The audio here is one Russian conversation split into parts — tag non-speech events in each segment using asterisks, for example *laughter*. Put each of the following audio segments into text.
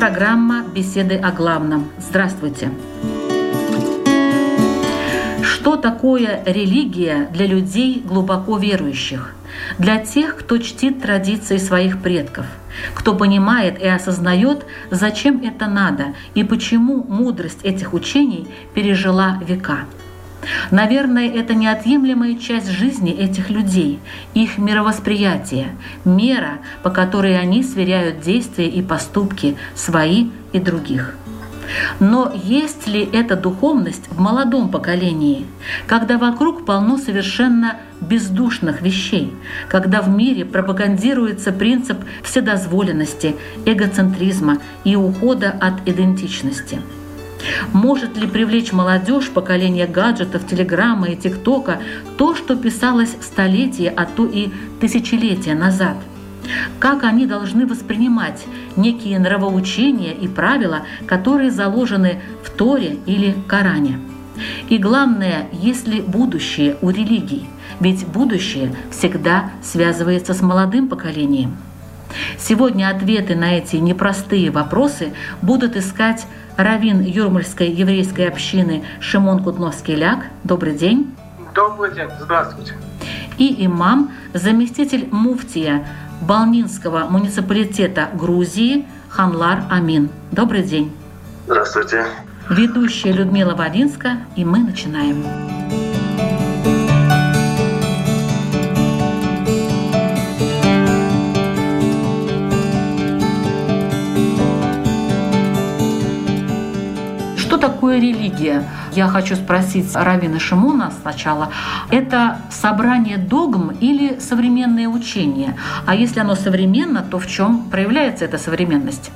Программа «Беседы о главном». Здравствуйте! Что такое религия для людей глубоко верующих? Для тех, кто чтит традиции своих предков, кто понимает и осознает, зачем это надо и почему мудрость этих учений пережила века – Наверное, это неотъемлемая часть жизни этих людей, их мировосприятие, мера, по которой они сверяют действия и поступки свои и других. Но есть ли эта духовность в молодом поколении, когда вокруг полно совершенно бездушных вещей, когда в мире пропагандируется принцип вседозволенности, эгоцентризма и ухода от идентичности – может ли привлечь молодежь поколения гаджетов, телеграмма и тиктока то, что писалось столетия, а то и тысячелетия назад? Как они должны воспринимать некие нравоучения и правила, которые заложены в Торе или Коране? И главное, есть ли будущее у религий? Ведь будущее всегда связывается с молодым поколением. Сегодня ответы на эти непростые вопросы будут искать раввин Юрмальской еврейской общины Шимон Кутновский-Ляк. Добрый день. Добрый день, здравствуйте. И имам, заместитель муфтия Балнинского муниципалитета Грузии Ханлар Амин. Добрый день. Здравствуйте. Ведущая Людмила Вавинска, и мы начинаем. Такое религия? Я хочу спросить Равина Шимона сначала. Это собрание догм или современное учение? А если оно современно, то в чем проявляется эта современность?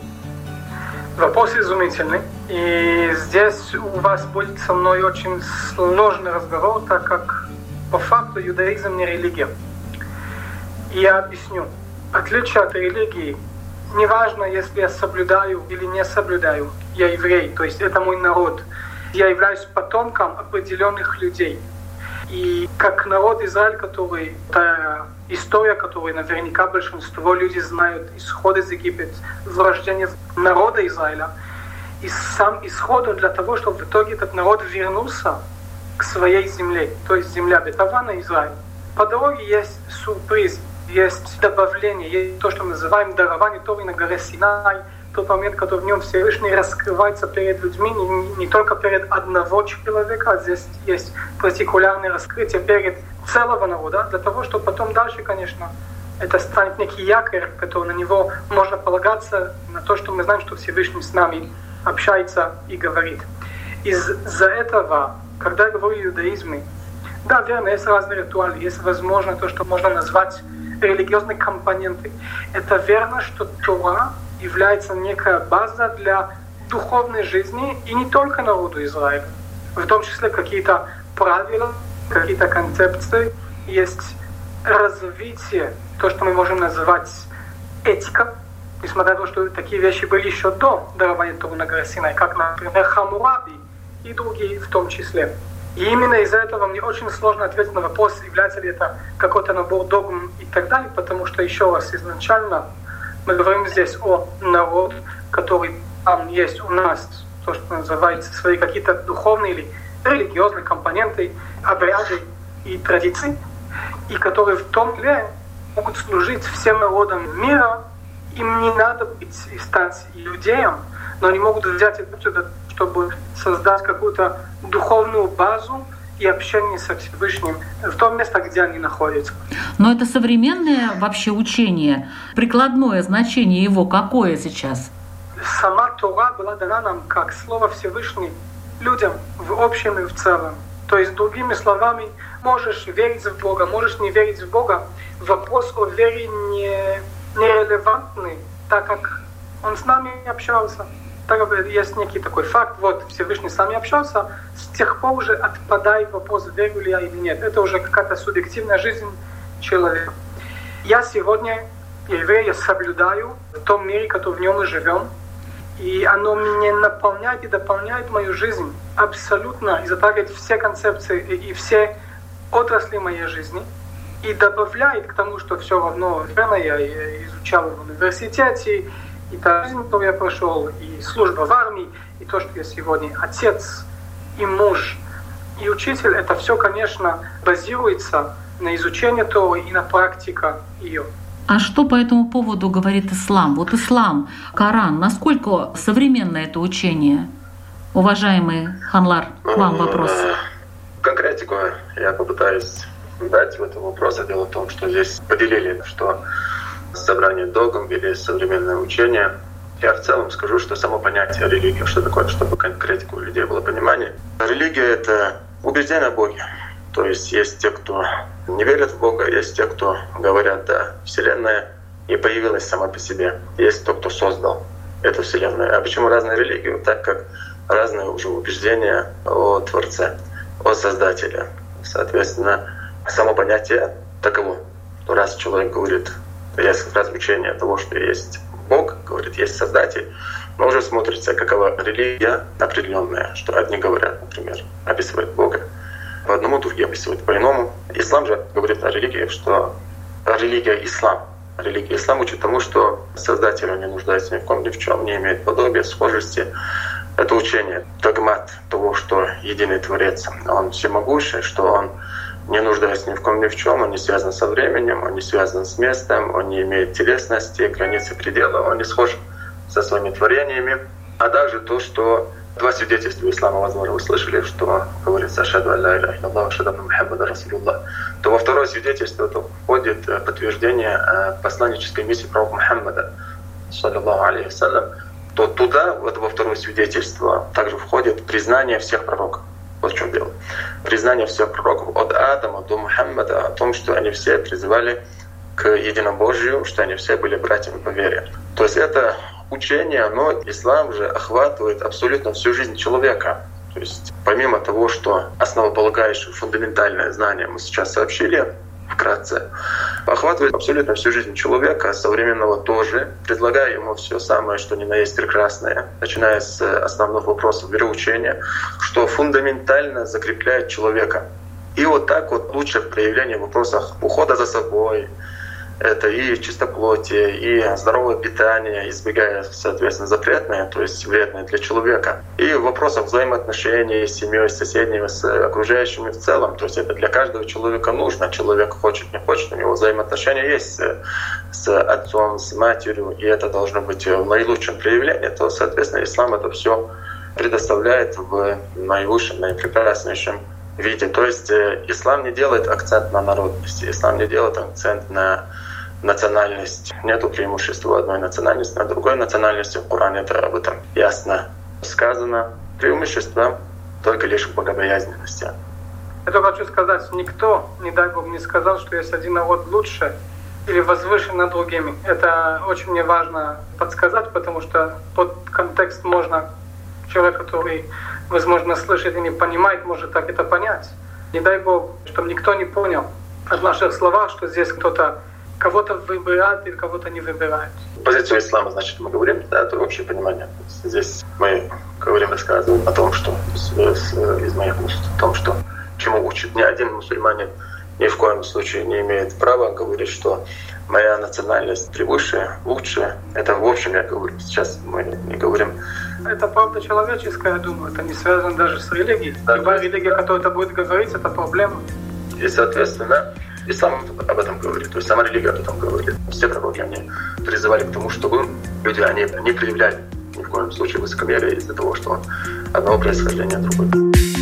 Вопрос изумительный. И здесь у вас будет со мной очень сложный разговор, так как по факту иудаизм не религия. Я объясню. Отличие от религии неважно, если я соблюдаю или не соблюдаю, я еврей, то есть это мой народ. Я являюсь потомком определенных людей. И как народ Израиль, который, та история, которую наверняка большинство людей знают, исход из Египет, врождение народа Израиля, и сам исход для того, чтобы в итоге этот народ вернулся к своей земле, то есть земля Бетавана Израиль. По дороге есть сюрприз, есть добавление, есть то, что мы называем дарование Торы на горе Синай, тот момент, который в нем Всевышний раскрывается перед людьми, не, не только перед одного человека, а здесь есть партикулярное раскрытие перед целого народа, для того, чтобы потом дальше, конечно, это станет некий якорь, который на него можно полагаться, на то, что мы знаем, что Всевышний с нами общается и говорит. Из-за этого, когда я говорю о иудаизме, да, верно, есть разные ритуалы, есть, возможно, то, что можно назвать религиозной компонентой. Это верно, что Тора является некая база для духовной жизни и не только народу Израиля. В том числе какие-то правила, какие-то концепции, есть развитие, то, что мы можем называть этика, несмотря на то, что такие вещи были еще до дарования Тору на горе Синай, как, например, Хамураби и другие в том числе. И именно из-за этого мне очень сложно ответить на вопрос, является ли это какой-то набор догм и так далее, потому что еще раз изначально мы говорим здесь о народ, который там есть у нас, то, что называется, свои какие-то духовные или религиозные компоненты, обряды и традиции, и которые в том числе могут служить всем народам мира. Им не надо быть и стать иудеем, но они могут взять это чтобы создать какую-то духовную базу и общение со Всевышним в том месте, где они находятся. Но это современное вообще учение, прикладное значение его какое сейчас? Сама Тора была дана нам как слово Всевышний людям в общем и в целом. То есть, другими словами, можешь верить в Бога, можешь не верить в Бога. Вопрос о вере не, нерелевантный, так как Он с нами общался. Так есть некий такой факт, вот Всевышний с нами общался, с тех пор уже отпадает вопрос, верю ли я или нет. Это уже какая-то субъективная жизнь человека. Я сегодня еврей, я соблюдаю в том мире, который в нем мы живем, и оно меня наполняет и дополняет мою жизнь абсолютно и затрагивает все концепции и все отрасли моей жизни и добавляет к тому, что все равно верно я изучал в университете, и та жизнь, которую я прошел, и служба в армии, и то, что я сегодня отец и муж и учитель, это все, конечно, базируется на изучении Торы и на практика ее. А что по этому поводу говорит ислам? Вот ислам, Коран, насколько современно это учение? Уважаемый Ханлар, к вам вопрос. Конкретику я попытаюсь дать в этом вопросе. Дело в том, что здесь поделили, что собрание догм или современное учение. Я в целом скажу, что само понятие религии, что такое, чтобы конкретику у людей было понимание. Религия — это убеждение в Боге. То есть есть те, кто не верят в Бога, есть те, кто говорят, да, Вселенная не появилась сама по себе. Есть тот, кто создал эту Вселенную. А почему разные религии? Так как разные уже убеждения о Творце, о Создателе. Соответственно, само понятие таково. Раз человек говорит, есть как раз того, что есть Бог, говорит, есть Создатель, но уже смотрится, какова религия определенная, что одни говорят, например, описывают Бога по одному, другие описывают по-иному. Ислам же говорит о религии, что религия ислам. Религия ислам учит тому, что Создатель не нуждается ни в ком, ни в чем, не имеет подобия, схожести. Это учение, догмат того, что единый Творец, Он всемогущий, что Он не нуждаясь ни в ком ни в чем, он не связан со временем, он не связан с местом, он не имеет телесности, границы предела, он не схож со своими творениями. А также то, что два свидетельства ислама, возможно, вы слышали, что говорится «Ашаду алла илля илlallah, ашаду Мухаммада Расулуллах», то во второе свидетельство то входит э, подтверждение э, посланнической миссии пророка Мухаммада, саллиллаху алейхи то туда, вот во второе свидетельство, также входит признание всех пророков. Вот в чем дело. Признание всех пророков от Адама до Мухаммада о том, что они все призывали к единобожию, что они все были братьями по вере. То есть это учение, но ислам же охватывает абсолютно всю жизнь человека. То есть помимо того, что основополагающее фундаментальное знание мы сейчас сообщили, вкратце, охватывает абсолютно всю жизнь человека, современного тоже, предлагая ему все самое, что ни на есть прекрасное, начиная с основных вопросов вероучения, что фундаментально закрепляет человека. И вот так вот лучше проявление в вопросах ухода за собой, это и чистоплотие, и здоровое питание, избегая, соответственно, запретное, то есть вредное для человека. И в вопросах взаимоотношений с семьей, с соседними, с окружающими в целом. То есть это для каждого человека нужно. Человек хочет, не хочет, у него взаимоотношения есть с, с отцом, с матерью, и это должно быть в наилучшем проявлении. То, соответственно, ислам это все предоставляет в наилучшем, наипрекраснейшем виде. То есть э, ислам не делает акцент на народности, ислам не делает акцент на национальность. Нету преимущества одной национальности над другой национальностью. В Коране это об этом ясно сказано. Преимущество только лишь в богобоязненности. Только хочу сказать, никто, не дай Бог, не сказал, что есть один народ лучше или возвышен над другими. Это очень мне важно подсказать, потому что под контекст можно человек, который, возможно, слышит и не понимает, может так это понять. Не дай Бог, чтобы никто не понял от наших слов, что здесь кто-то кого-то выбирает или кого-то не выбирает. Позицию ислама, значит, мы говорим, да, это общее понимание. Здесь мы говорим, рассказываем о том, что из моих уст, о том, что чему учит ни один мусульманин ни в коем случае не имеет права говорить, что моя национальность превыше, лучше. Это в общем я говорю. Сейчас мы не говорим. Это правда человеческая, я думаю. Это не связано даже с религией. Да, Любая религия, которая это будет говорить, это проблема. И, соответственно, Ислам об этом говорит, то есть сама религия об этом говорит. Все пророки, они призывали к тому, чтобы люди, они не проявляли ни в коем случае высокомерие из-за того, что одного происхождения другой.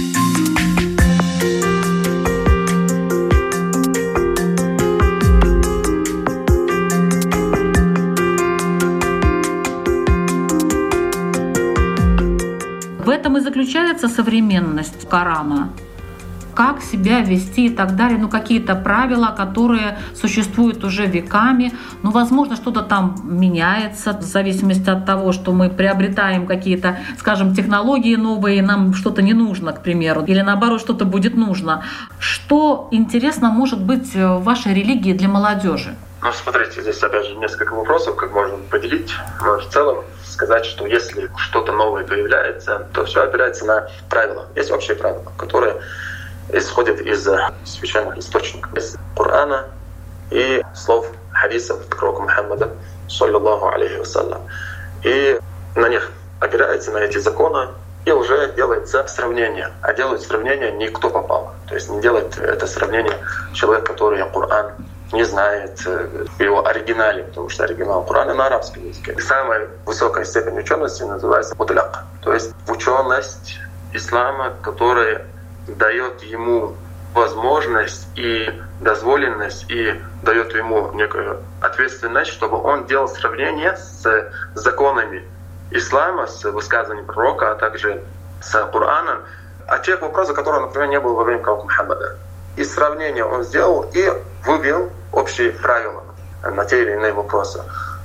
Этом и заключается современность Корана. как себя вести и так далее. Ну, какие-то правила, которые существуют уже веками. Ну, возможно, что-то там меняется в зависимости от того, что мы приобретаем какие-то, скажем, технологии новые, нам что-то не нужно, к примеру, или наоборот, что-то будет нужно. Что интересно может быть в вашей религии для молодежи? Ну, смотрите, здесь опять же несколько вопросов, как можно поделить. В целом сказать, что если что-то новое появляется, то все опирается на правила. Есть общие правила, которые исходят из священных источников, из Корана и слов хадисов пророка Мухаммада, саллиллаху алейхи вассалям. И на них опирается, на эти законы, и уже делается сравнение. А делает сравнение не кто попал. То есть не делает это сравнение человек, который Коран не знает э, его оригинале, потому что оригинал Корана на арабском языке. Самая высокая степень учености называется мутляк, то есть ученость ислама, которая дает ему возможность и дозволенность и дает ему некую ответственность, чтобы он делал сравнение с законами ислама, с высказыванием пророка, а также с Кораном, о тех вопросах, которые, например, не было во время пророка Мухаммада. И сравнение он сделал и вывел общие правила на те или иные вопросы.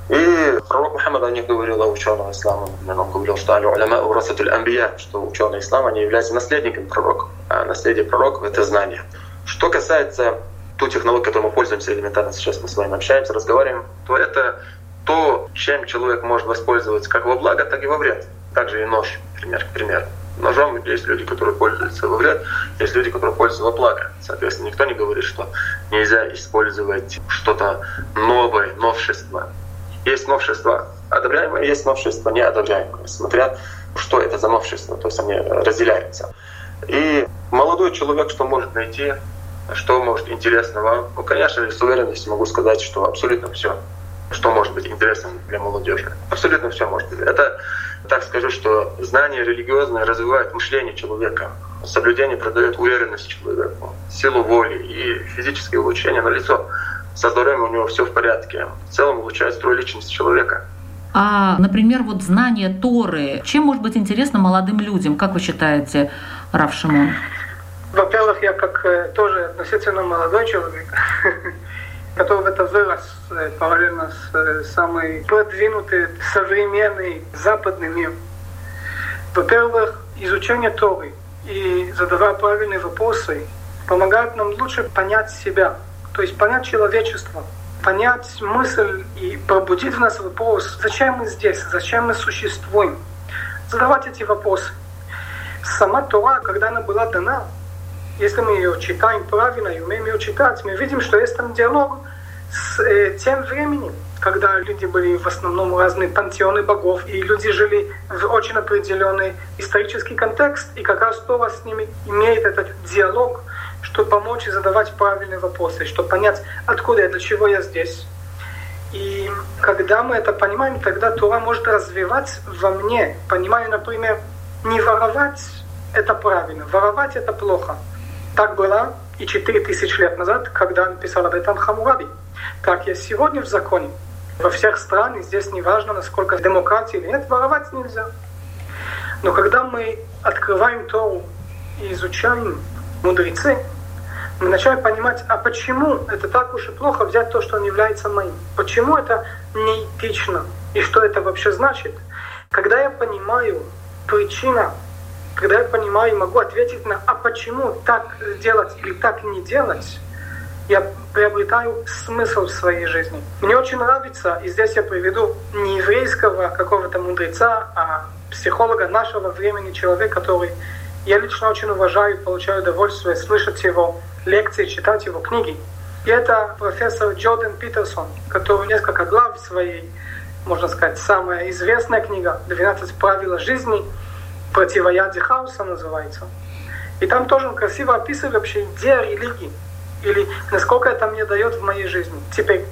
И пророк Мухаммад о них говорил, о ученых ислама. Он говорил, что аль-уляма урасатуль амбия, что ученые ислама они являются наследниками пророков. А наследие пророков — это знание. Что касается ту технологию, которой мы пользуемся элементарно сейчас, мы с вами общаемся, разговариваем, то это то, чем человек может воспользоваться как во благо, так и во вред. Также и нож, например, к примеру. Ножом есть люди, которые пользуются во вред, есть люди, которые пользуются во благо. Соответственно, никто не говорит, что нельзя использовать что-то новое, новшество. Есть новшества одобряемые, есть новшества неодобряемые, смотря что это за новшество, то есть они разделяются. И молодой человек что может найти, что может интересно вам? Ну, конечно, с уверенностью могу сказать, что абсолютно все, что может быть интересным для молодежи. Абсолютно все может быть. Это так скажу, что знание религиозное развивает мышление человека. Соблюдение продает уверенность человеку, силу воли и физические улучшения на лицо. Со здоровьем у него все в порядке. В целом улучшает строй личности человека. А, например, вот знание Торы, чем может быть интересно молодым людям, как вы считаете, Рав Шимон? Во-первых, я как э, тоже относительно молодой человек, *laughs* который это вырос э, параллельно с э, самый продвинутый современный западный мир. Во-первых, изучение Торы и задавая правильные вопросы помогает нам лучше понять себя, то есть понять человечество, понять мысль и пробудить в нас вопрос, зачем мы здесь, зачем мы существуем. Задавать эти вопросы. Сама Тора, когда она была дана, если мы ее читаем правильно и умеем ее читать, мы видим, что есть там диалог с э, тем временем, когда люди были в основном разные пантеоны богов, и люди жили в очень определенный исторический контекст, и как раз Тора с ними имеет этот диалог, чтобы помочь задавать правильные вопросы, чтобы понять, откуда я, для чего я здесь. И когда мы это понимаем, тогда Тора может развивать во мне, понимаю, например, не воровать — это правильно, воровать — это плохо. Так было и 4000 лет назад, когда написал об этом Хамураби. Так есть сегодня в законе. Во всех странах, здесь не важно, насколько демократия или нет, воровать нельзя. Но когда мы открываем Тору и изучаем мудрецы, мы начинаем понимать, а почему это так уж и плохо взять то, что не является моим? Почему это неэтично? И что это вообще значит? Когда я понимаю причина, когда я понимаю и могу ответить на «а почему так делать или так не делать?», я приобретаю смысл в своей жизни. Мне очень нравится, и здесь я приведу не еврейского какого-то мудреца, а психолога нашего времени, человек, который я лично очень уважаю, получаю удовольствие слышать его лекции, читать его книги. И это профессор Джордан Питерсон, который несколько глав своей, можно сказать, самая известная книга «12 правил жизни», «Противоядие хаоса» называется. И там тоже красиво описывает вообще идею религии или насколько это мне дает в моей жизни. Теперь,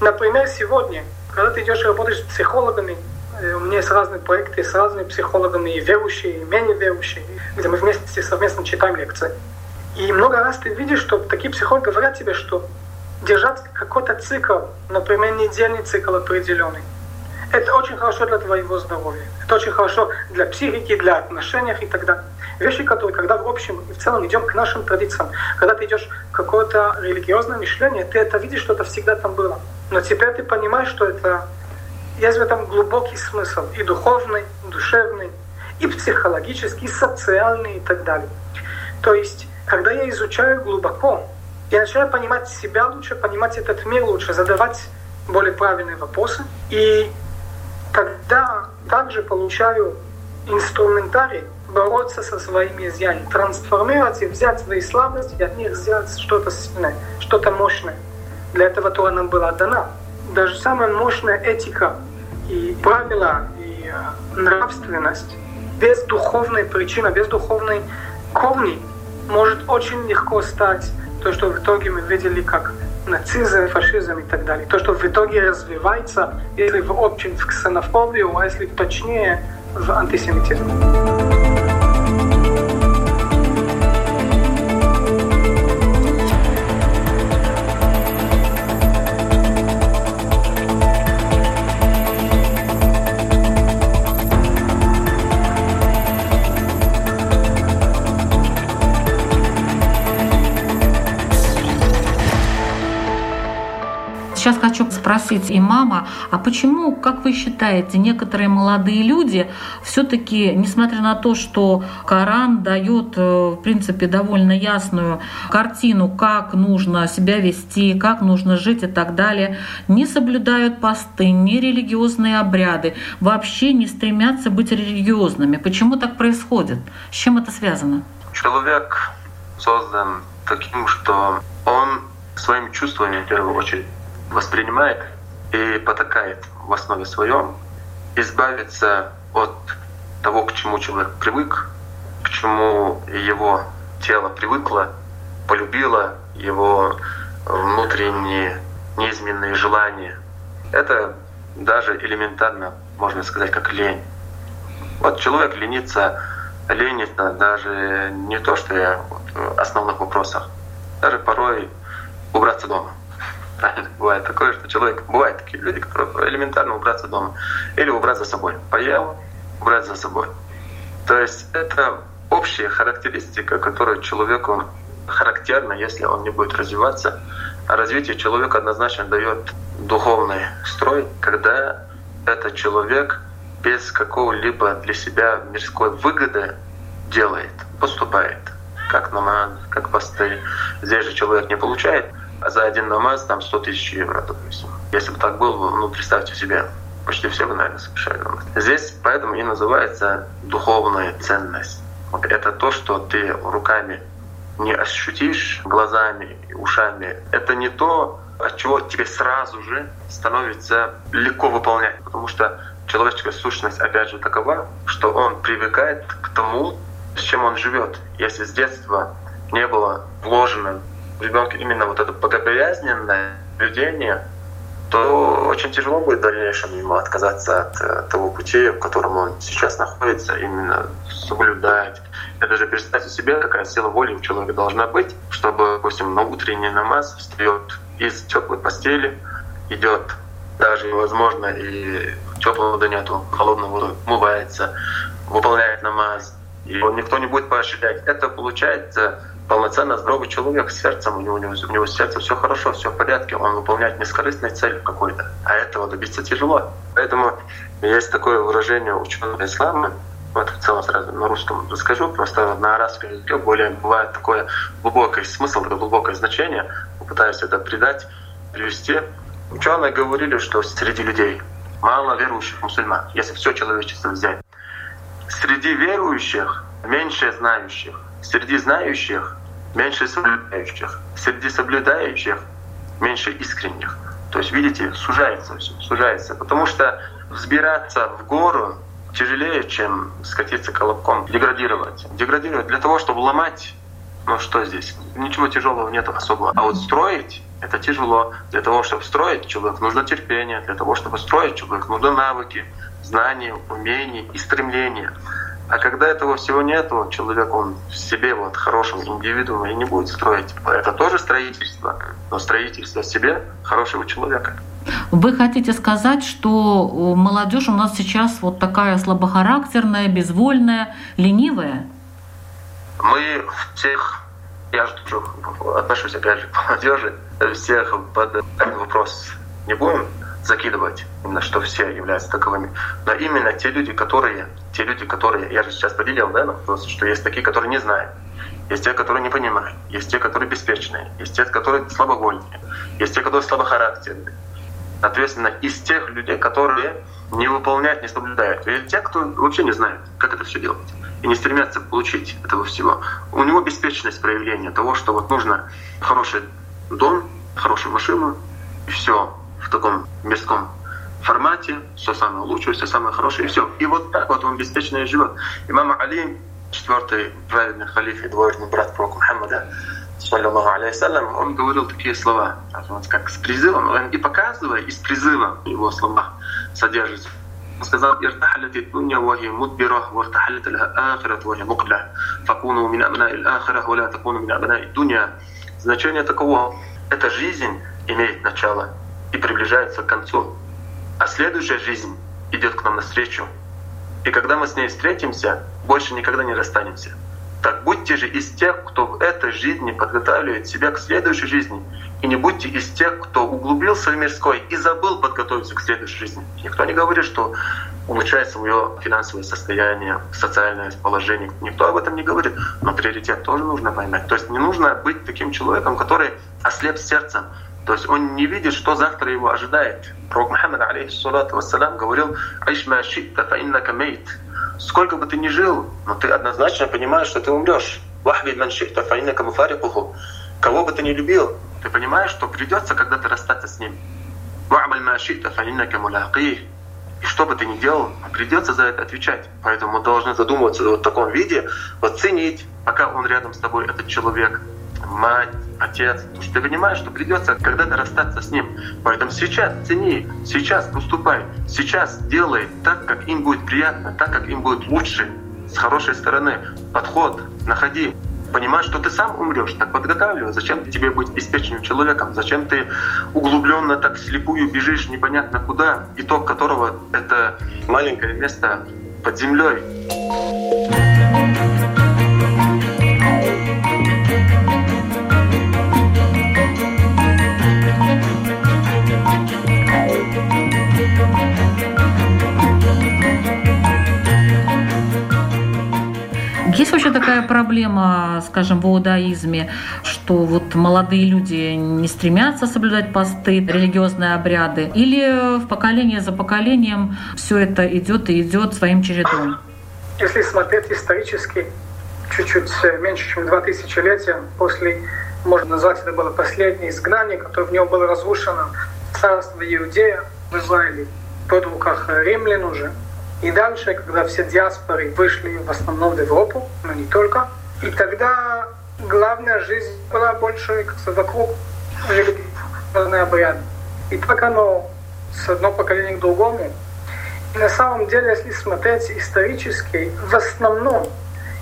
например, сегодня, когда ты идешь и работаешь с психологами, э, у меня есть разные проекты с разными психологами, и верующие, и менее верующие, где мы вместе совместно читаем лекции. И много раз ты видишь, что такие психологи говорят тебе, что держать какой-то цикл, например, недельный цикл определенный, это очень хорошо для твоего здоровья. Это очень хорошо для психики, для отношений и так далее. Вещи, которые, когда в общем и в целом идем к нашим традициям, когда ты идешь в какое-то религиозное мышление, ты это видишь, что это всегда там было. Но теперь ты понимаешь, что это есть в этом глубокий смысл, и духовный, и душевный, и психологический, и социальный, и так далее. То есть, когда я изучаю глубоко, я начинаю понимать себя лучше, понимать этот мир лучше, задавать более правильные вопросы. И тогда также получаю инструментарий бороться со своими изъяниями, трансформировать и взять свои слабости и от них сделать что-то сильное, что-то мощное. Для этого то нам была дана. Даже самая мощная этика и правила, и э, нравственность без духовной причины, без духовной корни может очень легко стать то, что в итоге мы видели как нацизм, фашизм и так далее. То, что в итоге развивается, если в общем в ксенофобию, а если точнее, в антисемитизм. Хочу спросить и мама, а почему, как вы считаете, некоторые молодые люди все-таки, несмотря на то, что Коран дает, э, в принципе, довольно ясную картину, как нужно себя вести, как нужно жить и так далее, не соблюдают посты, не религиозные обряды, вообще не стремятся быть религиозными? Почему так происходит? С чем это связано? Человек создан таким, что он своими чувствами в первую очередь воспринимает и потакает в основе своем, избавиться от того, к чему человек привык, к чему его тело привыкло, полюбило, его внутренние неизменные желания. Это даже элементарно, можно сказать, как лень. Вот человек ленится, ленится даже не то, что я в основных вопросах, даже порой убраться дома. Бывает такое, что человек, бывают такие люди, которые элементарно убраться дома. Или убрать за собой. Поел, убрать за собой. То есть это общая характеристика, которая человеку характерна, если он не будет развиваться. А развитие человека однозначно дает духовный строй, когда этот человек без какого-либо для себя мирской выгоды делает, поступает, как намаз, как посты. Здесь же человек не получает за один намаз там 100 тысяч евро, допустим. Если бы так было, ну, представьте себе, почти все бы, наверное, совершали намаз. Здесь поэтому и называется духовная ценность. Это то, что ты руками не ощутишь глазами ушами. Это не то, от чего тебе сразу же становится легко выполнять. Потому что человеческая сущность, опять же, такова, что он привыкает к тому, с чем он живет. Если с детства не было вложено ребенка именно вот это богобоязненное поведение, то очень тяжело будет в дальнейшем ему отказаться от э, того пути, в котором он сейчас находится, именно соблюдать. И даже представьте себе, какая сила воли у человека должна быть, чтобы, допустим, на утренний намаз встает из теплой постели, идет даже, возможно, и теплой воды нету, холодной водой, умывается, выполняет намаз, и он никто не будет поощрять. Это получается полноценно здоровый человек с сердцем, у него, у него, у него с сердцем все хорошо, все в порядке, он выполняет нескорыстную цель какой-то, а этого добиться тяжело. Поэтому есть такое выражение ученого ислама, вот в целом сразу на русском расскажу, просто на арабском языке более бывает такое глубокое смысл, такое глубокое значение, попытаюсь это придать, привести. Ученые говорили, что среди людей мало верующих мусульман, если все человечество взять. Среди верующих меньше знающих. Среди знающих меньше соблюдающих. Среди соблюдающих меньше искренних. То есть, видите, сужается все, сужается. Потому что взбираться в гору тяжелее, чем скатиться колобком, деградировать. Деградировать для того, чтобы ломать, ну что здесь? Ничего тяжелого нет особо. А вот строить это тяжело. Для того, чтобы строить человек, нужно терпение. Для того, чтобы строить человек, нужны навыки, знания, умения и стремления. А когда этого всего нет, человек, он в себе вот хорошим индивидуумом и не будет строить. Это тоже строительство, но строительство себе хорошего человека. Вы хотите сказать, что молодежь у нас сейчас вот такая слабохарактерная, безвольная, ленивая? Мы всех, я же отношусь опять же к молодежи, всех под один вопрос не будем закидывать, именно что все являются таковыми. Но именно те люди, которые, те люди, которые, я же сейчас поделил, да, вопрос, что есть такие, которые не знают, есть те, которые не понимают, есть те, которые беспечные, есть те, которые слабовольные, есть те, которые слабохарактерные. Соответственно, из тех людей, которые не выполняют, не соблюдают. И те, кто вообще не знает, как это все делать, и не стремятся получить этого всего. У него беспечность проявления того, что вот нужно хороший дом, хорошую машину, и все таком мирском формате, все самое лучшее, все самое хорошее, и все. И вот так вот он беспечно и живет. Имам Али, четвертый праведный халиф и двоюродный брат пророка Мухаммада, саллиллаху алейхиссалям, он говорил такие слова, как с призывом, он и показывая, и с призывом в его словах содержится. Он сказал, «Иртахалят الدنيا وهي مدبرة وارتحلت الآخرة وهي مقبلة فكونوا من أبناء الآخرة ولا تكونوا من أبناء الدنيا». Значение таково, эта жизнь имеет начало и приближается к концу, а следующая жизнь идет к нам навстречу. И когда мы с ней встретимся, больше никогда не расстанемся. Так будьте же из тех, кто в этой жизни подготавливает себя к следующей жизни, и не будьте из тех, кто углубился в мирской и забыл подготовиться к следующей жизни. Никто не говорит, что улучшает свое финансовое состояние, социальное положение. Никто об этом не говорит, но приоритет тоже нужно поймать. То есть не нужно быть таким человеком, который ослеп сердцем, то есть он не видит, что завтра его ожидает. Пророк Мухаммад, алейхиссалату вассалам, говорил «Айш ма шитта фа иннака мейт». Сколько бы ты ни жил, но ты однозначно понимаешь, что ты умрешь. «Вахбид ман шитта фа иннака муфарикуху». Кого бы ты ни любил, ты понимаешь, что придется когда-то расстаться с ним. «Ва'маль ма шитта фа иннака мулaqih». И что бы ты ни делал, придется за это отвечать. Поэтому мы должны задумываться вот в таком виде, вот ценить, пока он рядом с тобой, этот человек, мать, отец, потому что ты понимаешь, что придется когда-то расстаться с ним. Поэтому сейчас цени, сейчас поступай, сейчас делай так, как им будет приятно, так, как им будет лучше, с хорошей стороны. Подход находи. Понимаешь, что ты сам умрешь, так подготавливай. Зачем тебе быть беспечным человеком? Зачем ты углубленно так слепую бежишь непонятно куда, итог которого это маленькое место под землей. Есть вообще такая проблема, скажем, в иудаизме, что вот молодые люди не стремятся соблюдать посты, религиозные обряды, или в поколение за поколением все это идет и идет своим чередом? Если смотреть исторически, чуть-чуть меньше, чем два тысячелетия после, можно назвать, это было последнее изгнание, которое в нем было разрушено царство Иудея в Израиле под руках римлян уже. И дальше, когда все диаспоры вышли в основном в Европу, но не только, и тогда главная жизнь была больше как вокруг религиозного обряда. И так оно с одного поколения к другому. И на самом деле, если смотреть исторически, в основном,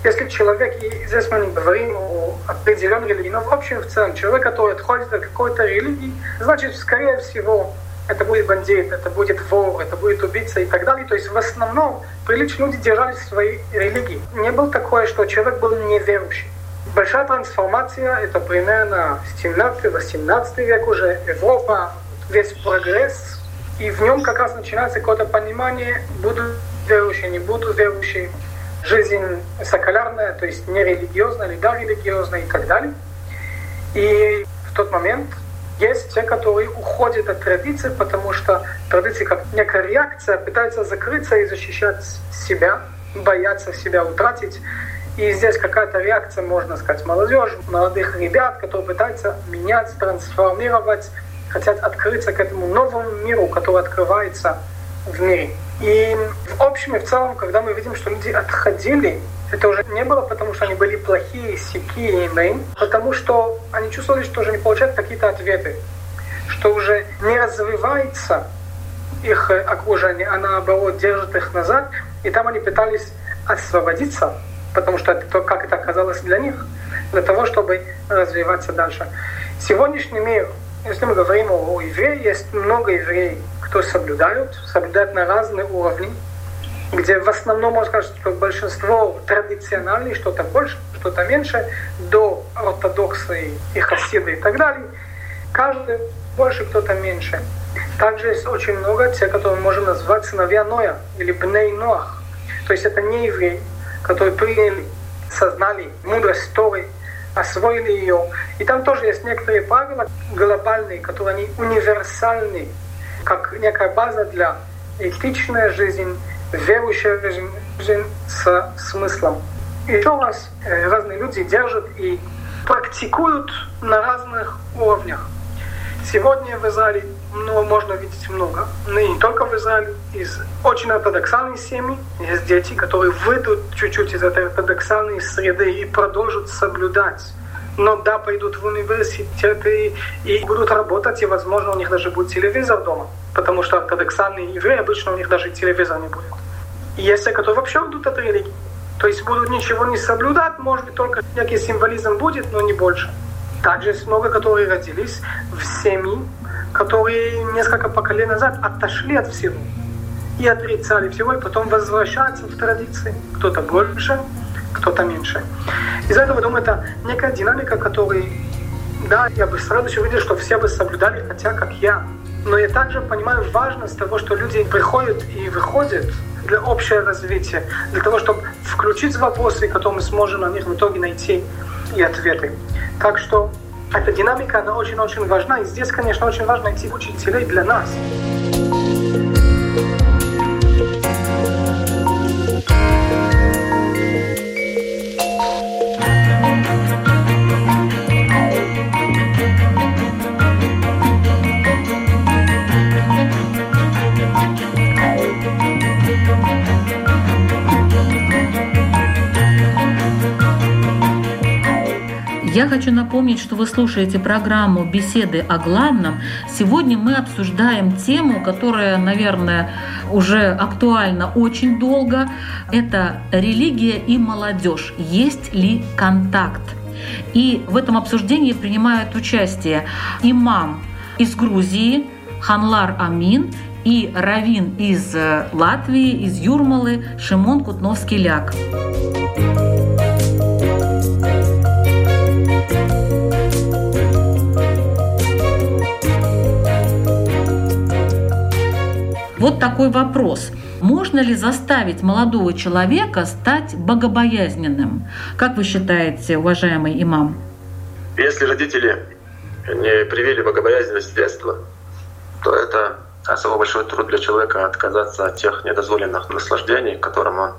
если человек, и здесь мы не говорим о определенной религии, но в общем в целом, человек, который отходит от какой-то религии, значит, скорее всего, это будет бандит, это будет вор, это будет убийца и так далее. То есть в основном приличные люди держались своей религии. Не было такое, что человек был неверующий. Большая трансформация — это примерно 17-18 век уже, Европа, весь прогресс, и в нем как раз начинается какое-то понимание, буду верующий, не буду верующий, жизнь соколярная, то есть не религиозная, или да, религиозная и так далее. И в тот момент есть те, которые уходят от традиции, потому что традиции как некая реакция пытаются закрыться и защищать себя, боятся себя утратить. И здесь какая-то реакция, можно сказать, молодежь, молодых ребят, которые пытаются менять, трансформировать, хотят открыться к этому новому миру, который открывается в мире. И в общем и в целом, когда мы видим, что люди отходили это уже не было потому, что они были плохие, сякие, имейн, потому что они чувствовали, что уже не получают какие-то ответы, что уже не развивается их окружение, а наоборот держит их назад, и там они пытались освободиться, потому что это то, как это оказалось для них, для того, чтобы развиваться дальше. Сегодняшний мир, если мы говорим о, о евреи, есть много евреев, кто соблюдают, соблюдают на разные уровни, где в основном, можно сказать, что большинство традициональные, что-то больше, что-то меньше, до ортодоксы и хасиды и так далее. Каждый больше, кто-то меньше. Также есть очень много тех, которые мы можем назвать сыновья Ноя или Бней Ноах. То есть это не евреи, которые приняли, сознали мудрость Торы, освоили ее. И там тоже есть некоторые правила глобальные, которые они универсальны, как некая база для этичной жизни, верующая жизнь, жизнь с смыслом. Еще раз, э, разные люди держат и практикуют на разных уровнях. Сегодня в Израиле ну, можно видеть много. Но ну, не только в Израиле. Из очень ортодоксальной семьи есть дети, которые выйдут чуть-чуть из этой ортодоксальной среды и продолжат соблюдать. Но да, пойдут в университеты и будут работать, и, возможно, у них даже будет телевизор дома. Потому что ортодоксальные евреи обычно у них даже телевизор не будет. И есть те, которые вообще уйдут от религии. То есть будут ничего не соблюдать, может быть, только некий символизм будет, но не больше. Также есть много, которые родились в семьи, которые несколько поколений назад отошли от всего и отрицали всего, и потом возвращаются в традиции. Кто-то больше, кто-то меньше. Из-за этого, думаю, это некая динамика, которая, да, я бы с радостью увидел, что все бы соблюдали, хотя как я. Но я также понимаю важность того, что люди приходят и выходят для общего развития, для того, чтобы включить вопросы, которые мы сможем на них в итоге найти и ответы. Так что эта динамика, она очень-очень важна. И здесь, конечно, очень важно найти учителей для нас. Напомнить, что вы слушаете программу «Беседы о главном». Сегодня мы обсуждаем тему, которая, наверное, уже актуальна очень долго. Это религия и молодежь. Есть ли контакт? И в этом обсуждении принимают участие имам из Грузии Ханлар Амин и равин из Латвии, из Юрмалы Шимон Кутновский-Ляк. Вот такой вопрос. Можно ли заставить молодого человека стать богобоязненным? Как вы считаете, уважаемый имам? Если родители не привили богобоязненность детства, то это особо большой труд для человека отказаться от тех недозволенных наслаждений, к которым он,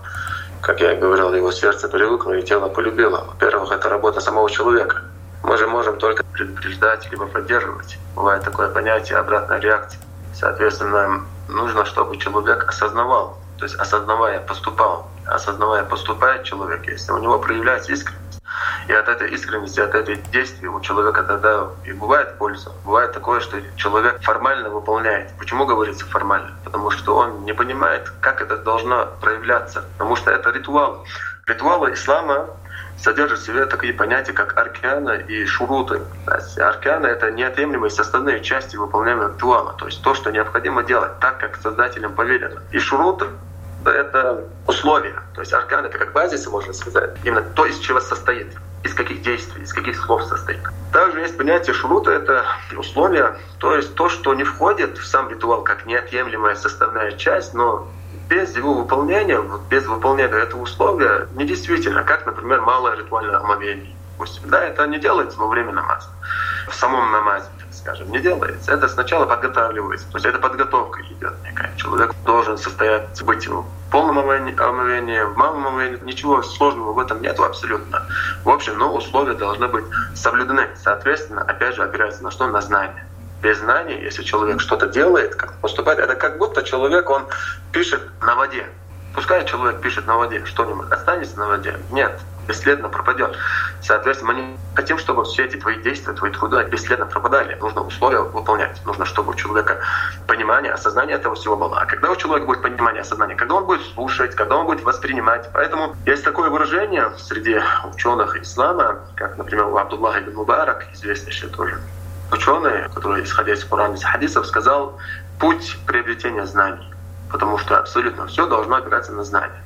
как я и говорил, его сердце привыкло и тело полюбило. Во-первых, это работа самого человека. Мы же можем только предупреждать либо поддерживать. Бывает такое понятие обратной реакции. Соответственно, нужно, чтобы человек осознавал, то есть осознавая поступал, осознавая поступает человек, если у него проявляется искренность. И от этой искренности, от этой действия у человека тогда и бывает польза. Бывает такое, что человек формально выполняет. Почему говорится формально? Потому что он не понимает, как это должно проявляться. Потому что это ритуал. Ритуалы ислама содержит в себе такие понятия, как аркана и шуруты. Аркана — это неотъемлемые составные части выполняемого ритуала, то есть то, что необходимо делать так, как создателям повелено. И шуруты — это условия. То есть аркан — это как базис, можно сказать, именно то, из чего состоит из каких действий, из каких слов состоит. Также есть понятие шурута — это условия, то есть то, что не входит в сам ритуал как неотъемлемая составная часть, но без его выполнения, без выполнения этого условия недействительно, как, например, малое ритуальное омовение. Допустим, да, это не делается во время намаза. В самом намазе, скажем, не делается. Это сначала подготавливается. То есть это подготовка идет некая. Человек должен состоять, быть в полном омовении, в малом омовении. Ничего сложного в этом нет абсолютно. В общем, но условия должны быть соблюдены. Соответственно, опять же, опирается на что? На знание без знаний, если человек что-то делает, как поступает, это как будто человек, он пишет на воде. Пускай человек пишет на воде что-нибудь, останется на воде? Нет, бесследно пропадет. Соответственно, мы не хотим, чтобы все эти твои действия, твои труды бесследно пропадали. Нужно условия выполнять. Нужно, чтобы у человека понимание, осознание этого всего было. А когда у человека будет понимание, осознание, когда он будет слушать, когда он будет воспринимать. Поэтому есть такое выражение среди ученых ислама, как, например, у Абдуллаха ибн Мубарак, известнейший тоже ученый, который, исходя из Корана, из хадисов, сказал путь приобретения знаний. потому что абсолютно все должно опираться на знания.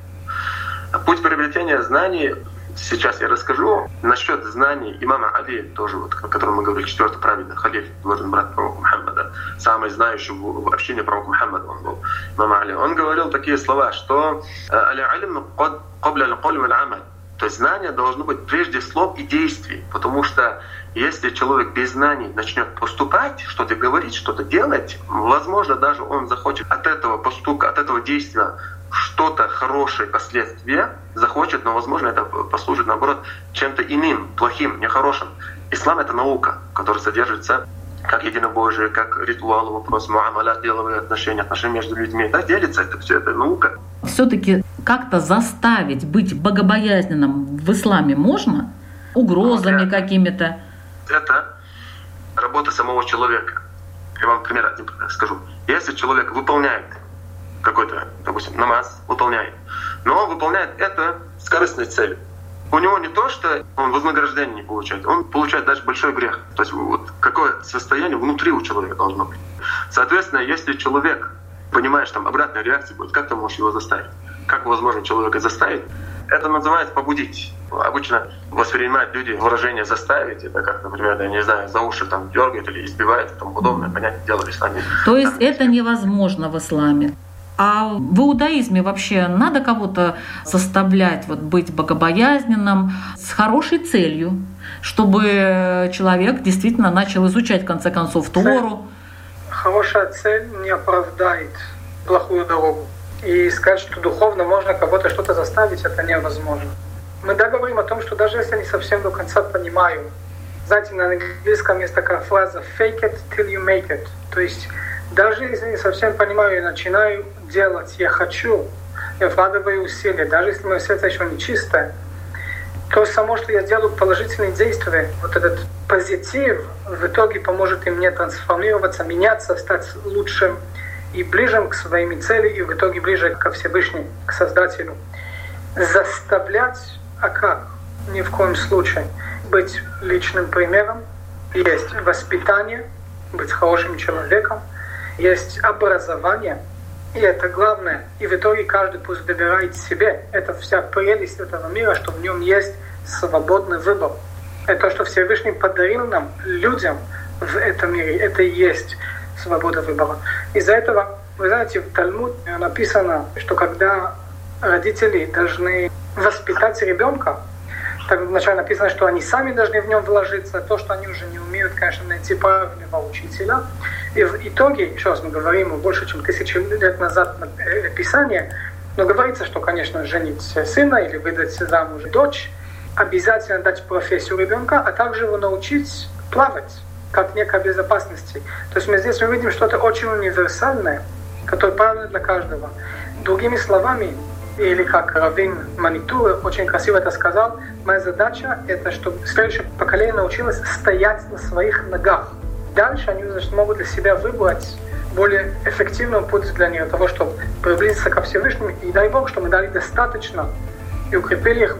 Путь приобретения знаний сейчас я расскажу. Насчет знаний имама Али, тоже вот, о котором мы говорили, четвертый праведный халиф, двоюродный брат пророка Мухаммада, самый знающий в общине пророка Мухаммада он был, имам Али. Он говорил такие слова, что «Аля алим кабля аль то есть знание должно быть прежде слов и действий, потому что если человек без знаний начнет поступать, что-то говорить, что-то делать, возможно, даже он захочет от этого поступка, от этого действия что-то хорошее последствия захочет, но, возможно, это послужит, наоборот, чем-то иным, плохим, нехорошим. Ислам — это наука, которая содержится как единобожие, как ритуал, вопрос муамалят, деловые отношения, отношения между людьми. Да, делится это все, это наука. Все-таки как-то заставить быть богобоязненным в исламе можно? Угрозами ну, какими-то? Это работа самого человека. Я вам пример скажу. Если человек выполняет какой-то, допустим, намаз, выполняет, но он выполняет это с корыстной целью, у него не то, что он вознаграждение не получает, он получает даже большой грех. То есть вот какое состояние внутри у человека должно быть. Соответственно, если человек, понимаешь, там обратная реакция будет, как ты можешь его заставить? Как возможно человека заставить? Это называется побудить. Обычно воспринимают люди выражение «заставить». Это как, например, я не знаю, за уши там дергают или избивают и тому подобное. Понятное дело, в исламе. То есть там, это невозможно в исламе? А в иудаизме вообще надо кого-то составлять, вот быть богобоязненным с хорошей целью, чтобы человек действительно начал изучать, в конце концов, Тору. Хорошая цель не оправдает плохую дорогу. И сказать, что духовно можно кого-то что-то заставить, это невозможно. Мы да говорим о том, что даже если не совсем до конца понимаю, знаете, на английском есть такая фраза «fake it till you make it», то есть даже если не совсем понимаю и начинаю делать, я хочу, я вкладываю усилия, даже если мое сердце еще не чистое, то само, что я делаю положительные действия, вот этот позитив в итоге поможет и мне трансформироваться, меняться, стать лучшим и ближе к своим целям, и в итоге ближе ко Всевышнему, к Создателю. Заставлять, а как? Ни в коем случае. Быть личным примером, есть воспитание, быть хорошим человеком — есть образование, и это главное. И в итоге каждый пусть добирает себе. Это вся прелесть этого мира, что в нем есть свободный выбор. Это то, что Всевышний подарил нам, людям в этом мире. Это и есть свобода выбора. Из-за этого, вы знаете, в Талмуд написано, что когда родители должны воспитать ребенка, так вначале написано, что они сами должны в нем вложиться. То, что они уже не умеют, конечно, найти правильного учителя. И в итоге, еще раз мы говорим, больше чем тысячи лет назад э, Писание, но говорится, что, конечно, женить сына или выдать замуж дочь, обязательно дать профессию ребенка, а также его научить плавать как некой безопасности. То есть мы здесь мы видим что-то очень универсальное, которое правильно для каждого. Другими словами, или как Равин Манитура очень красиво это сказал, моя задача — это чтобы следующее поколение научилось стоять на своих ногах. Дальше они значит, могут для себя выбрать более эффективный путь для них, того, чтобы приблизиться ко Всевышнему. И дай Бог, что мы дали достаточно и укрепили их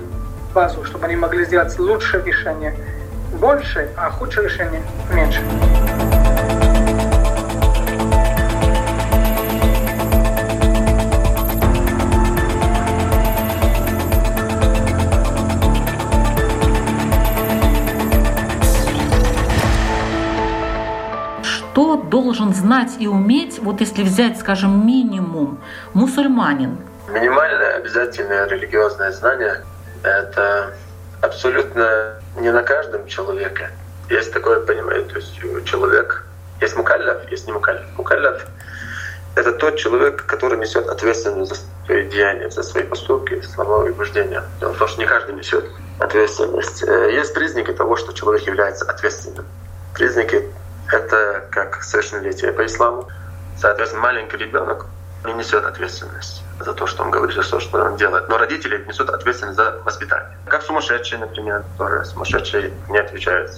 базу, чтобы они могли сделать лучшее решение больше, а худшее решение меньше. должен знать и уметь, вот если взять, скажем, минимум, мусульманин? Минимальное обязательное религиозное знание — это абсолютно не на каждом человеке. Есть такое понимание, то есть человек, есть мукалляф, есть не мукалляф. Мукалляф — это тот человек, который несет ответственность за свои деяния, за свои поступки, слова и убеждения. Дело что не каждый несет ответственность. Э, есть признаки того, что человек является ответственным. Признаки это как совершеннолетие по исламу. Соответственно, маленький ребенок не несет ответственность за то, что он говорит, за то, что он делает. Но родители несут ответственность за воспитание. Как сумасшедшие, например, которые сумасшедшие не отвечают.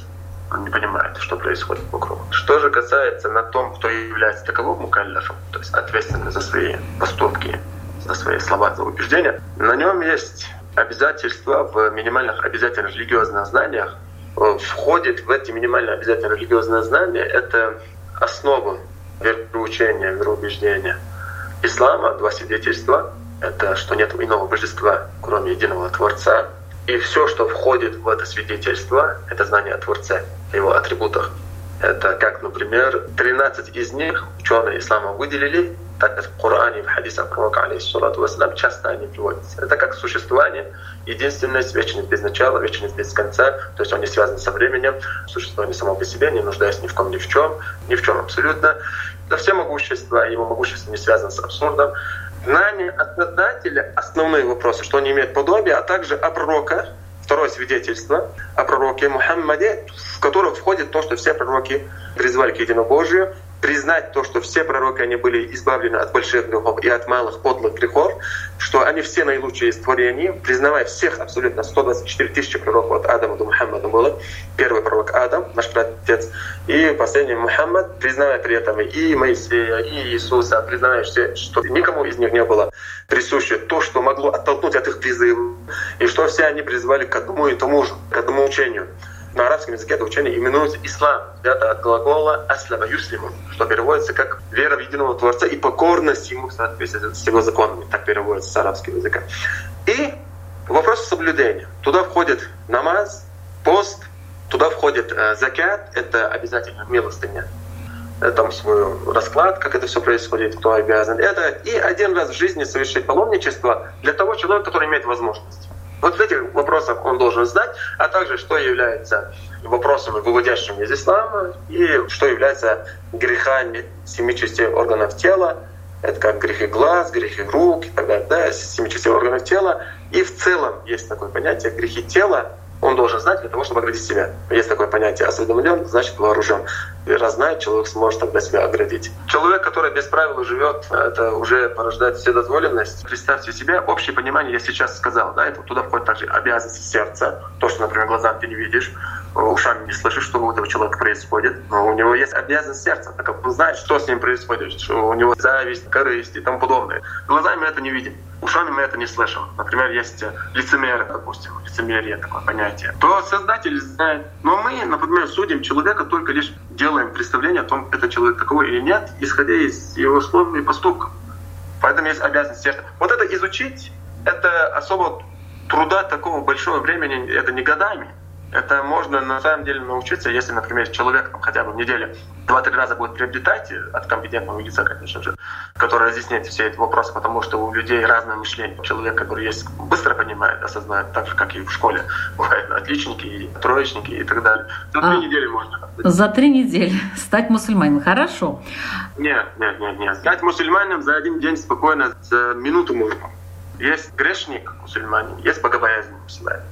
Он не понимает, что происходит вокруг. Что же касается на том, кто является таковым мукалляфом, то есть ответственный за свои поступки, за свои слова, за убеждения, на нем есть обязательства в минимальных обязательных религиозных знаниях, входит в эти минимально обязательно религиозные знания, это основа вероучения, вероубеждения. Ислама два свидетельства. Это что нет иного божества, кроме единого Творца. И все, что входит в это свидетельство, это знание о Творце, его атрибутах. Это как, например, 13 из них ученые ислама выделили, так как в Коране, в хадисах пророка, алейхиссалату вассалам, часто они приводятся. Это как существование, единственность, вечность без начала, вечность без конца, то есть он не связан со временем, существование само по себе, не нуждаясь ни в ком, ни в чем, ни в чем абсолютно. Это все могущество, его могущество не связано с абсурдом. Знание от Создателя — основные вопросы, что он имеет подобие, а также о пророка, второе свидетельство о пророке Мухаммаде, в которое входит то, что все пророки призвали к единобожию, признать то, что все пророки, они были избавлены от больших грехов и от малых подлых грехов, что они все наилучшие из творений, признавая всех абсолютно 124 тысячи пророков от Адама до Мухаммада было. Первый пророк Адам, наш отец, и последний Мухаммад, признавая при этом и Моисея, и Иисуса, признавая, что никому из них не было присуще то, что могло оттолкнуть от их призыва, и что все они призвали к одному и тому же, к одному учению на арабском языке это учение именуется ислам, взято от глагола аслама юслиму, что переводится как вера в единого Творца и покорность ему в соответствии с его законами. Так переводится с арабского языка. И вопрос соблюдения. Туда входит намаз, пост, туда входит э, закят, это обязательно милостыня э, там свой расклад, как это все происходит, кто обязан. Это и один раз в жизни совершить паломничество для того человека, который имеет возможность. Вот в этих вопросах он должен знать, а также что является вопросами, выводящими из ислама, и что является грехами семи частей органов тела, это как грехи глаз, грехи рук и так далее, да, семи частей органов тела. И в целом есть такое понятие грехи тела, он должен знать для того, чтобы оградить себя. Есть такое понятие осведомлен, значит вооружен. И раз знает, человек сможет тогда себя оградить. Человек, который без правил живет, это уже порождает вседозволенность. Представьте себе общее понимание, я сейчас сказал, да, это туда входит также обязанность сердца, то, что, например, глазами ты не видишь, ушами не слышишь, что у этого человека происходит. Но у него есть обязанность сердца, так как он знает, что с ним происходит, что у него зависть, корысть и тому подобное. Глазами мы это не видим, ушами мы это не слышим. Например, есть лицемеры, допустим, лицемерие такое понятие. То Создатель знает. Но мы, например, судим человека только лишь делаем представление о том, это человек такой или нет, исходя из его слов и поступков. Поэтому есть обязанность сердца. Вот это изучить, это особо труда такого большого времени, это не годами. Это можно на самом деле научиться, если, например, человек там, хотя бы в неделю два-три раза будет приобретать от компетентного лица, конечно же, который разъясняет все эти вопросы, потому что у людей разное мышление. Человек, который есть, быстро понимает, осознает, так же, как и в школе. *laughs* Бывают отличники, и троечники и так далее. За три а, недели можно. За три недели *laughs* стать мусульманином. Хорошо. Нет, нет, нет, нет. Стать мусульманином за один день спокойно, за минуту можно. Есть грешник мусульманин, есть богобоязненный мусульманин.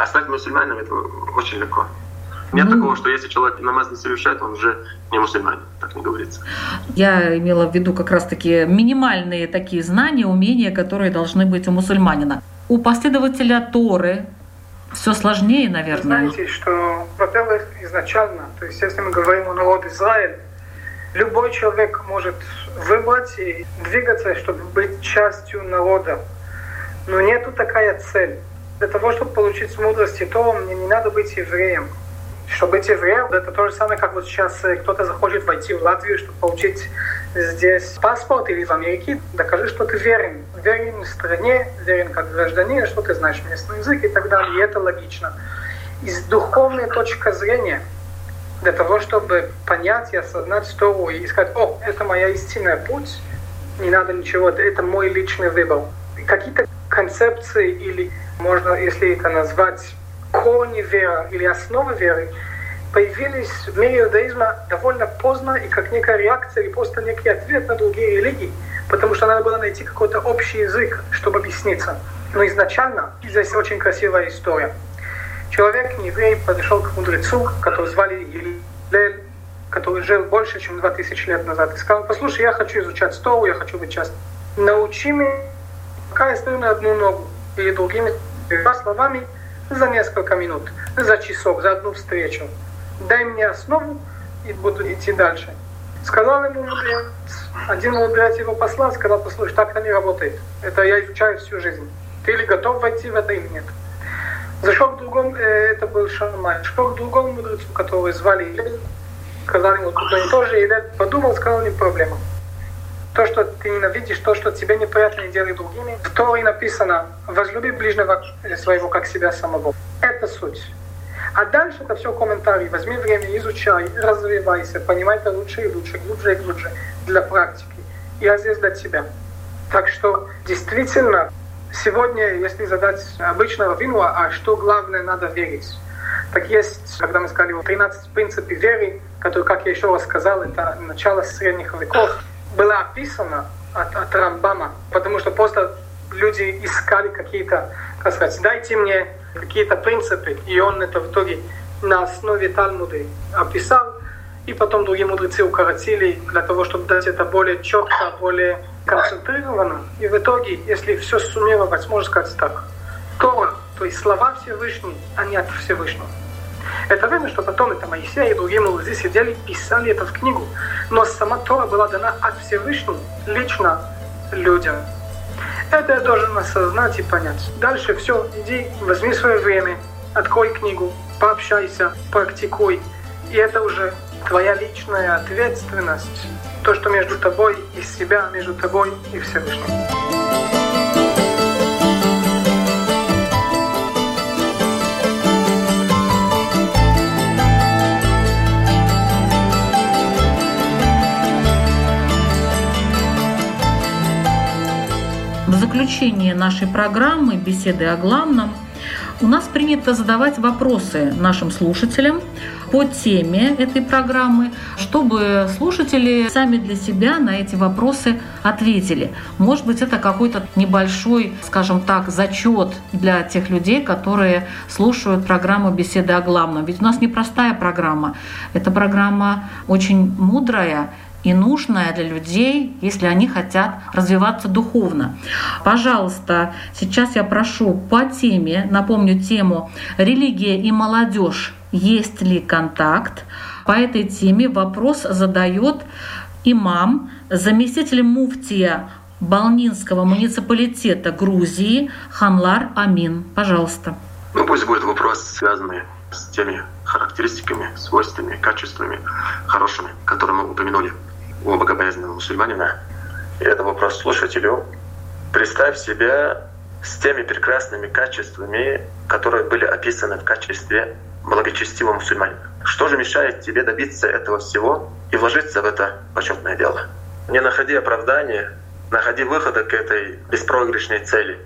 А стать мусульманином это очень легко. Нет ну, такого, что если человек намаз не совершает, он уже не мусульманин, так не говорится. Я имела в виду как раз-таки минимальные такие знания, умения, которые должны быть у мусульманина. У последователя Торы все сложнее, наверное. Вы знаете, что, во-первых, изначально, то есть если мы говорим о народе Израиль, любой человек может выбрать и двигаться, чтобы быть частью народа. Но нету такая цель. Для того, чтобы получить мудрость и то, мне не надо быть евреем. Чтобы быть евреем, это то же самое, как вот сейчас э, кто-то захочет войти в Латвию, чтобы получить здесь паспорт или в Америке, докажи, что ты верен. Верен в стране, верен как гражданин, что ты знаешь местный язык и так далее. И это логично. Из духовной точки зрения, для того, чтобы понять и осознать Тору и сказать, о, это моя истинная путь, не надо ничего, это мой личный выбор. Какие-то концепции или можно, если это назвать, корни веры или основы веры, появились в мире иудаизма довольно поздно и как некая реакция или просто некий ответ на другие религии, потому что надо было найти какой-то общий язык, чтобы объясниться. Но изначально здесь очень красивая история. Человек, не еврей, подошел к мудрецу, которого звали Елель, который жил больше, чем 2000 лет назад, и сказал, послушай, я хочу изучать стол, я хочу быть частным. Научи меня, стою на одну ногу, или другими словами, за несколько минут, за часок, за одну встречу. Дай мне основу и буду идти дальше. Сказал ему мудрец, один мудрец его послал, сказал, послушай, так это не работает. Это я изучаю всю жизнь. Ты или готов войти в это или нет? Зашел к другому, э, это был Шамай, зашел к другому мудрецу, которого звали Илель, сказал ему, ну, тоже Илель подумал, сказал, не проблема. То, что ты ненавидишь, то, что тебе неприятно, не делай другими. В Торе написано «возлюби ближнего своего, как себя самого». Это суть. А дальше это все комментарии. Возьми время, изучай, развивайся, понимай это лучше и лучше, глубже и глубже для практики. Я здесь для тебя. Так что действительно, сегодня, если задать обычного вину, а что главное надо верить, так есть, когда мы сказали 13 принципов веры, которые, как я еще раз сказал, это начало средних веков, было описано от, от Рамбама, потому что просто люди искали какие-то, как сказать, дайте мне какие-то принципы, и он это в итоге на основе Талмуды описал, и потом другие мудрецы укоротили для того, чтобы дать это более четко, более концентрированно. И в итоге, если все суммировать, можно сказать так. Тора, то есть слова Всевышнего, они от Всевышнего. Это видно, что потом это Моисей и другие мудрецы сидели и писали это в книгу. Но сама Тора была дана от Всевышнего лично людям. Это я должен осознать и понять. Дальше все, иди, возьми свое время, открой книгу, пообщайся, практикуй. И это уже твоя личная ответственность. То, что между тобой и себя, между тобой и Всевышним. Заключение нашей программы «Беседы о главном» у нас принято задавать вопросы нашим слушателям по теме этой программы, чтобы слушатели сами для себя на эти вопросы ответили. Может быть, это какой-то небольшой, скажем так, зачет для тех людей, которые слушают программу «Беседы о главном». Ведь у нас непростая программа. Это программа очень мудрая, и нужное для людей, если они хотят развиваться духовно. Пожалуйста, сейчас я прошу по теме, напомню тему «Религия и молодежь. Есть ли контакт?» По этой теме вопрос задает имам, заместитель муфтия Балнинского муниципалитета Грузии Ханлар Амин. Пожалуйста. Ну, пусть будет вопрос, связанный с теми характеристиками, свойствами, качествами хорошими, которые мы упомянули богобоязненного мусульманина. И это вопрос слушателю. Представь себя с теми прекрасными качествами, которые были описаны в качестве благочестивого мусульманина. Что же мешает тебе добиться этого всего и вложиться в это почетное дело? Не находи оправдания, находи выхода к этой беспроигрышной цели.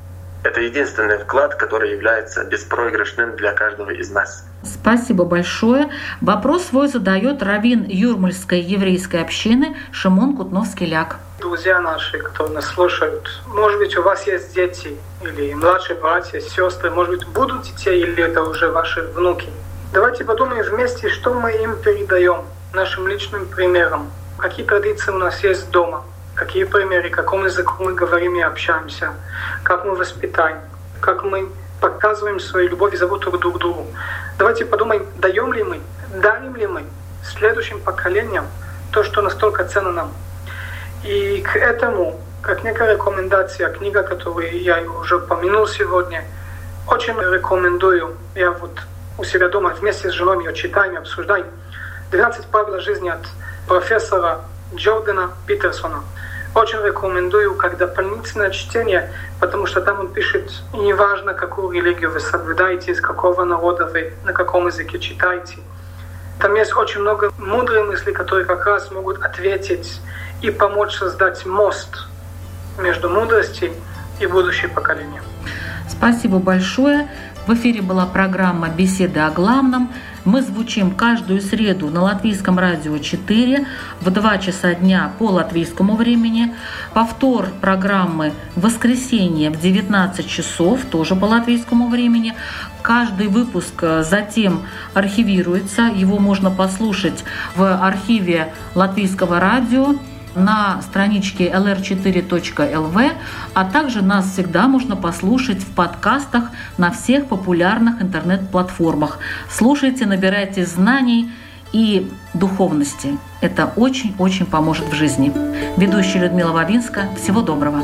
Это единственный вклад, который является беспроигрышным для каждого из нас. Спасибо большое. Вопрос свой задает раввин Юрмальской еврейской общины Шимон Кутновский-Ляк. Друзья наши, кто нас слушают, может быть, у вас есть дети или младшие братья, сестры, может быть, будут детей или это уже ваши внуки. Давайте подумаем вместе, что мы им передаем нашим личным примером. Какие традиции у нас есть дома – какие примеры, каком языку мы говорим и общаемся, как мы воспитаем, как мы показываем свою любовь и заботу друг к другу. Давайте подумаем, даем ли мы, дарим ли мы следующим поколениям то, что настолько ценно нам. И к этому, как некая рекомендация, книга, которую я уже упомянул сегодня, очень рекомендую. Я вот у себя дома вместе с женой ее читаем и обсуждаем. 12 правил жизни от профессора Джордана Питерсона. Очень рекомендую как дополнительное чтение, потому что там он пишет, неважно, какую религию вы соблюдаете, из какого народа вы, на каком языке читаете. Там есть очень много мудрых мыслей, которые как раз могут ответить и помочь создать мост между мудростью и будущим поколением. Спасибо большое. В эфире была программа «Беседы о главном». Мы звучим каждую среду на Латвийском радио 4 в 2 часа дня по латвийскому времени. Повтор программы в воскресенье в 19 часов, тоже по латвийскому времени. Каждый выпуск э, затем архивируется. Его можно послушать в архиве Латвийского радио на страничке lr4.lv, а также нас всегда можно послушать в подкастах на всех популярных интернет-платформах. Слушайте, набирайте знаний и духовности. Это очень-очень поможет в жизни. Ведущая Людмила Вавинска. Всего доброго.